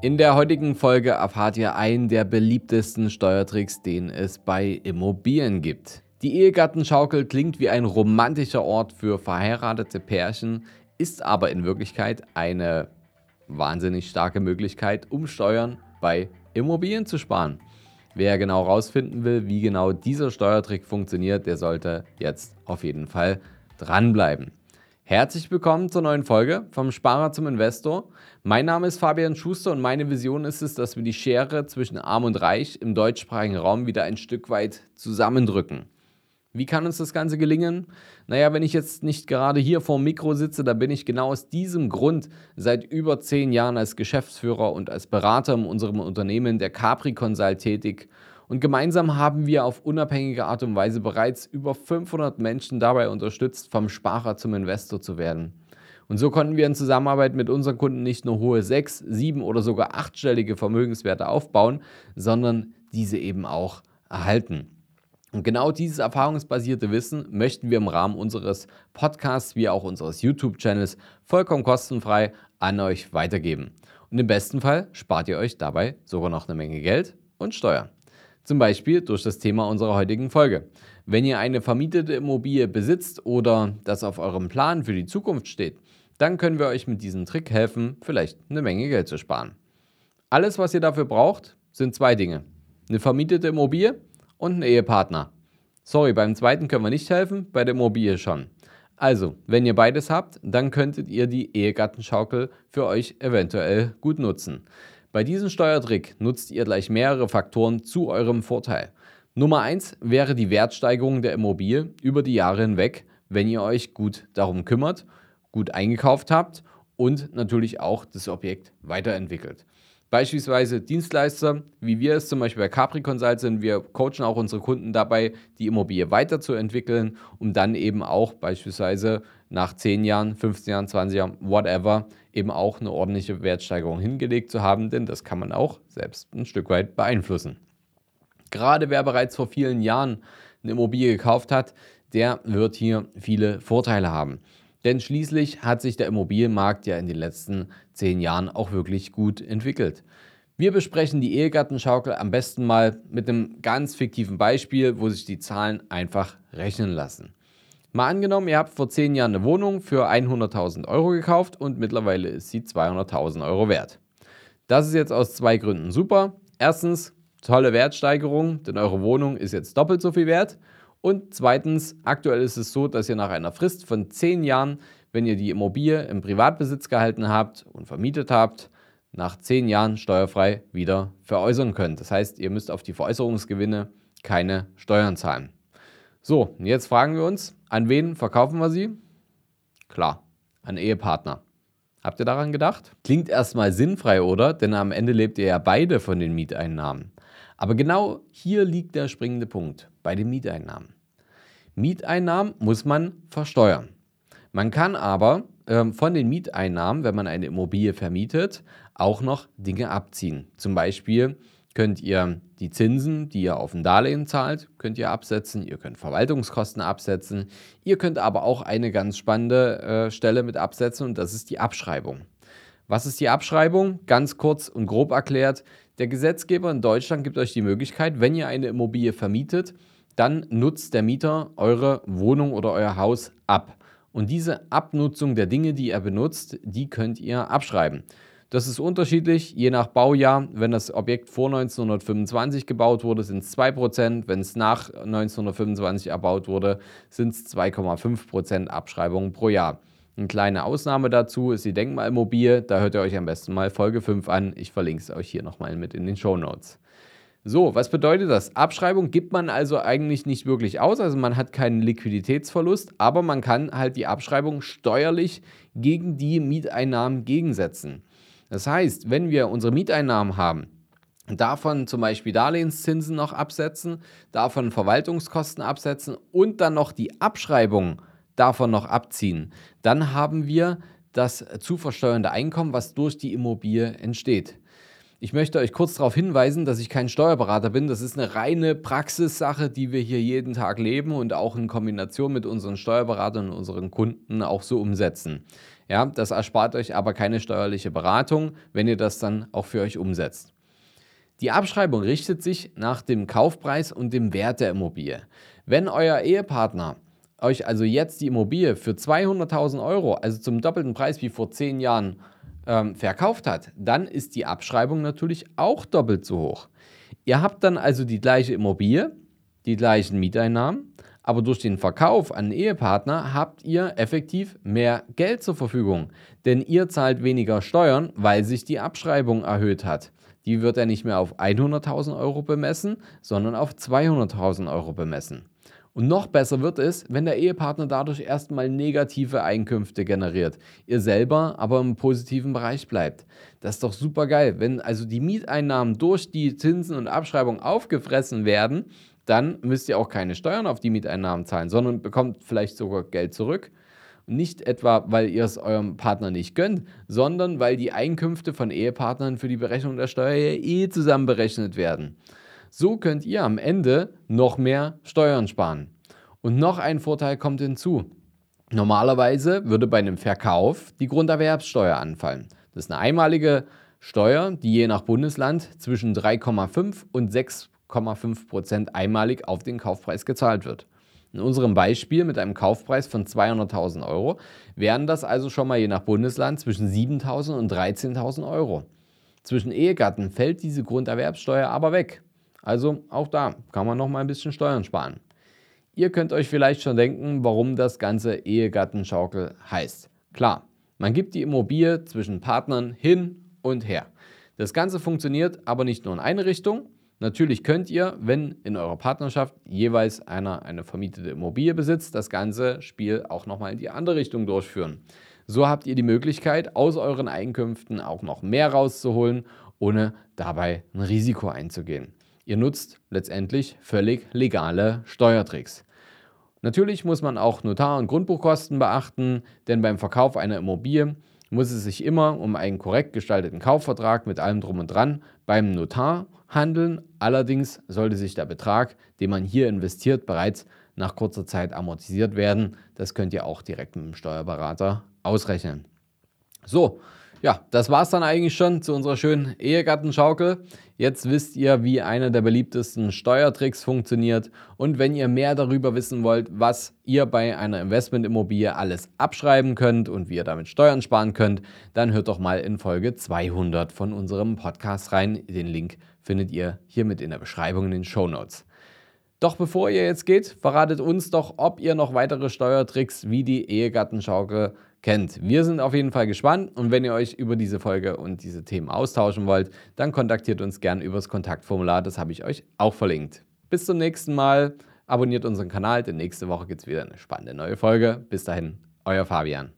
In der heutigen Folge erfahrt ihr einen der beliebtesten Steuertricks, den es bei Immobilien gibt. Die Ehegattenschaukel klingt wie ein romantischer Ort für verheiratete Pärchen, ist aber in Wirklichkeit eine wahnsinnig starke Möglichkeit, um Steuern bei Immobilien zu sparen. Wer genau herausfinden will, wie genau dieser Steuertrick funktioniert, der sollte jetzt auf jeden Fall dranbleiben. Herzlich willkommen zur neuen Folge vom Sparer zum Investor. Mein Name ist Fabian Schuster und meine Vision ist es, dass wir die Schere zwischen Arm und Reich im deutschsprachigen Raum wieder ein Stück weit zusammendrücken. Wie kann uns das Ganze gelingen? Naja, wenn ich jetzt nicht gerade hier vor dem Mikro sitze, da bin ich genau aus diesem Grund seit über zehn Jahren als Geschäftsführer und als Berater in unserem Unternehmen der Capri Consult tätig und gemeinsam haben wir auf unabhängige Art und Weise bereits über 500 Menschen dabei unterstützt, vom Sparer zum Investor zu werden. Und so konnten wir in Zusammenarbeit mit unseren Kunden nicht nur hohe sechs, sieben oder sogar achtstellige Vermögenswerte aufbauen, sondern diese eben auch erhalten. Und genau dieses erfahrungsbasierte Wissen möchten wir im Rahmen unseres Podcasts wie auch unseres YouTube-Channels vollkommen kostenfrei an euch weitergeben. Und im besten Fall spart ihr euch dabei sogar noch eine Menge Geld und Steuern. Zum Beispiel durch das Thema unserer heutigen Folge. Wenn ihr eine vermietete Immobilie besitzt oder das auf eurem Plan für die Zukunft steht, dann können wir euch mit diesem Trick helfen, vielleicht eine Menge Geld zu sparen. Alles, was ihr dafür braucht, sind zwei Dinge. Eine vermietete Immobilie und einen Ehepartner. Sorry, beim zweiten können wir nicht helfen, bei der Immobilie schon. Also, wenn ihr beides habt, dann könntet ihr die Ehegattenschaukel für euch eventuell gut nutzen. Bei diesem Steuertrick nutzt ihr gleich mehrere Faktoren zu eurem Vorteil. Nummer 1 wäre die Wertsteigerung der Immobilie über die Jahre hinweg, wenn ihr euch gut darum kümmert, gut eingekauft habt und natürlich auch das Objekt weiterentwickelt. Beispielsweise Dienstleister, wie wir es zum Beispiel bei Capri Consult sind, wir coachen auch unsere Kunden dabei, die Immobilie weiterzuentwickeln, um dann eben auch beispielsweise nach 10 Jahren, 15 Jahren, 20 Jahren, whatever, eben auch eine ordentliche Wertsteigerung hingelegt zu haben, denn das kann man auch selbst ein Stück weit beeinflussen. Gerade wer bereits vor vielen Jahren eine Immobilie gekauft hat, der wird hier viele Vorteile haben. Denn schließlich hat sich der Immobilienmarkt ja in den letzten zehn Jahren auch wirklich gut entwickelt. Wir besprechen die Ehegattenschaukel am besten mal mit einem ganz fiktiven Beispiel, wo sich die Zahlen einfach rechnen lassen. Mal angenommen, ihr habt vor zehn Jahren eine Wohnung für 100.000 Euro gekauft und mittlerweile ist sie 200.000 Euro wert. Das ist jetzt aus zwei Gründen super. Erstens, tolle Wertsteigerung, denn eure Wohnung ist jetzt doppelt so viel wert. Und zweitens, aktuell ist es so, dass ihr nach einer Frist von zehn Jahren, wenn ihr die Immobilie im Privatbesitz gehalten habt und vermietet habt, nach zehn Jahren steuerfrei wieder veräußern könnt. Das heißt, ihr müsst auf die Veräußerungsgewinne keine Steuern zahlen. So, jetzt fragen wir uns, an wen verkaufen wir sie? Klar, an Ehepartner. Habt ihr daran gedacht? Klingt erstmal sinnfrei, oder? Denn am Ende lebt ihr ja beide von den Mieteinnahmen. Aber genau hier liegt der springende Punkt bei den Mieteinnahmen. Mieteinnahmen muss man versteuern. Man kann aber ähm, von den Mieteinnahmen, wenn man eine Immobilie vermietet, auch noch Dinge abziehen. Zum Beispiel könnt ihr die Zinsen, die ihr auf ein Darlehen zahlt, könnt ihr absetzen. Ihr könnt Verwaltungskosten absetzen. Ihr könnt aber auch eine ganz spannende äh, Stelle mit absetzen und das ist die Abschreibung. Was ist die Abschreibung? Ganz kurz und grob erklärt. Der Gesetzgeber in Deutschland gibt euch die Möglichkeit, wenn ihr eine Immobilie vermietet, dann nutzt der Mieter eure Wohnung oder euer Haus ab. Und diese Abnutzung der Dinge, die er benutzt, die könnt ihr abschreiben. Das ist unterschiedlich, je nach Baujahr. Wenn das Objekt vor 1925 gebaut wurde, sind es 2%. Wenn es nach 1925 erbaut wurde, sind es 2,5% Abschreibungen pro Jahr. Eine kleine Ausnahme dazu ist die Denkmalmobil. Da hört ihr euch am besten mal Folge 5 an. Ich verlinke es euch hier nochmal mit in den Show Notes. So, was bedeutet das? Abschreibung gibt man also eigentlich nicht wirklich aus, also man hat keinen Liquiditätsverlust, aber man kann halt die Abschreibung steuerlich gegen die Mieteinnahmen gegensetzen. Das heißt, wenn wir unsere Mieteinnahmen haben, davon zum Beispiel Darlehenszinsen noch absetzen, davon Verwaltungskosten absetzen und dann noch die Abschreibung davon noch abziehen, dann haben wir das zu versteuernde Einkommen, was durch die Immobilie entsteht. Ich möchte euch kurz darauf hinweisen, dass ich kein Steuerberater bin. Das ist eine reine Praxissache, die wir hier jeden Tag leben und auch in Kombination mit unseren Steuerberatern und unseren Kunden auch so umsetzen. Ja, das erspart euch aber keine steuerliche Beratung, wenn ihr das dann auch für euch umsetzt. Die Abschreibung richtet sich nach dem Kaufpreis und dem Wert der Immobilie. Wenn euer Ehepartner euch also jetzt die Immobilie für 200.000 Euro, also zum doppelten Preis wie vor zehn Jahren, ähm, verkauft hat, dann ist die Abschreibung natürlich auch doppelt so hoch. Ihr habt dann also die gleiche Immobilie, die gleichen Mieteinnahmen, aber durch den Verkauf an Ehepartner habt ihr effektiv mehr Geld zur Verfügung, denn ihr zahlt weniger Steuern, weil sich die Abschreibung erhöht hat. Die wird ja nicht mehr auf 100.000 Euro bemessen, sondern auf 200.000 Euro bemessen. Und noch besser wird es, wenn der Ehepartner dadurch erstmal negative Einkünfte generiert, ihr selber aber im positiven Bereich bleibt. Das ist doch super geil. Wenn also die Mieteinnahmen durch die Zinsen und Abschreibung aufgefressen werden, dann müsst ihr auch keine Steuern auf die Mieteinnahmen zahlen, sondern bekommt vielleicht sogar Geld zurück. Nicht etwa, weil ihr es eurem Partner nicht gönnt, sondern weil die Einkünfte von Ehepartnern für die Berechnung der Steuer eh zusammen berechnet werden. So könnt ihr am Ende noch mehr Steuern sparen. Und noch ein Vorteil kommt hinzu. Normalerweise würde bei einem Verkauf die Grunderwerbssteuer anfallen. Das ist eine einmalige Steuer, die je nach Bundesland zwischen 3,5 und 6,5 Prozent einmalig auf den Kaufpreis gezahlt wird. In unserem Beispiel mit einem Kaufpreis von 200.000 Euro wären das also schon mal je nach Bundesland zwischen 7.000 und 13.000 Euro. Zwischen Ehegatten fällt diese Grunderwerbssteuer aber weg. Also auch da kann man noch mal ein bisschen Steuern sparen. Ihr könnt euch vielleicht schon denken, warum das ganze Ehegattenschaukel heißt. Klar, man gibt die Immobilie zwischen Partnern hin und her. Das Ganze funktioniert aber nicht nur in eine Richtung. Natürlich könnt ihr, wenn in eurer Partnerschaft jeweils einer eine vermietete Immobilie besitzt, das ganze Spiel auch nochmal in die andere Richtung durchführen. So habt ihr die Möglichkeit, aus euren Einkünften auch noch mehr rauszuholen, ohne dabei ein Risiko einzugehen. Ihr nutzt letztendlich völlig legale Steuertricks. Natürlich muss man auch Notar- und Grundbuchkosten beachten, denn beim Verkauf einer Immobilie muss es sich immer um einen korrekt gestalteten Kaufvertrag mit allem drum und dran beim Notar handeln. Allerdings sollte sich der Betrag, den man hier investiert, bereits nach kurzer Zeit amortisiert werden. Das könnt ihr auch direkt mit dem Steuerberater ausrechnen. So, ja, das war es dann eigentlich schon zu unserer schönen Ehegattenschaukel. Jetzt wisst ihr, wie einer der beliebtesten Steuertricks funktioniert. Und wenn ihr mehr darüber wissen wollt, was ihr bei einer Investmentimmobilie alles abschreiben könnt und wie ihr damit Steuern sparen könnt, dann hört doch mal in Folge 200 von unserem Podcast rein. Den Link findet ihr hiermit in der Beschreibung in den Show Notes. Doch bevor ihr jetzt geht, verratet uns doch, ob ihr noch weitere Steuertricks wie die Ehegattenschaukel kennt. Wir sind auf jeden Fall gespannt und wenn ihr euch über diese Folge und diese Themen austauschen wollt, dann kontaktiert uns gern übers Kontaktformular, das habe ich euch auch verlinkt. Bis zum nächsten Mal, abonniert unseren Kanal, denn nächste Woche gibt es wieder eine spannende neue Folge. Bis dahin, euer Fabian.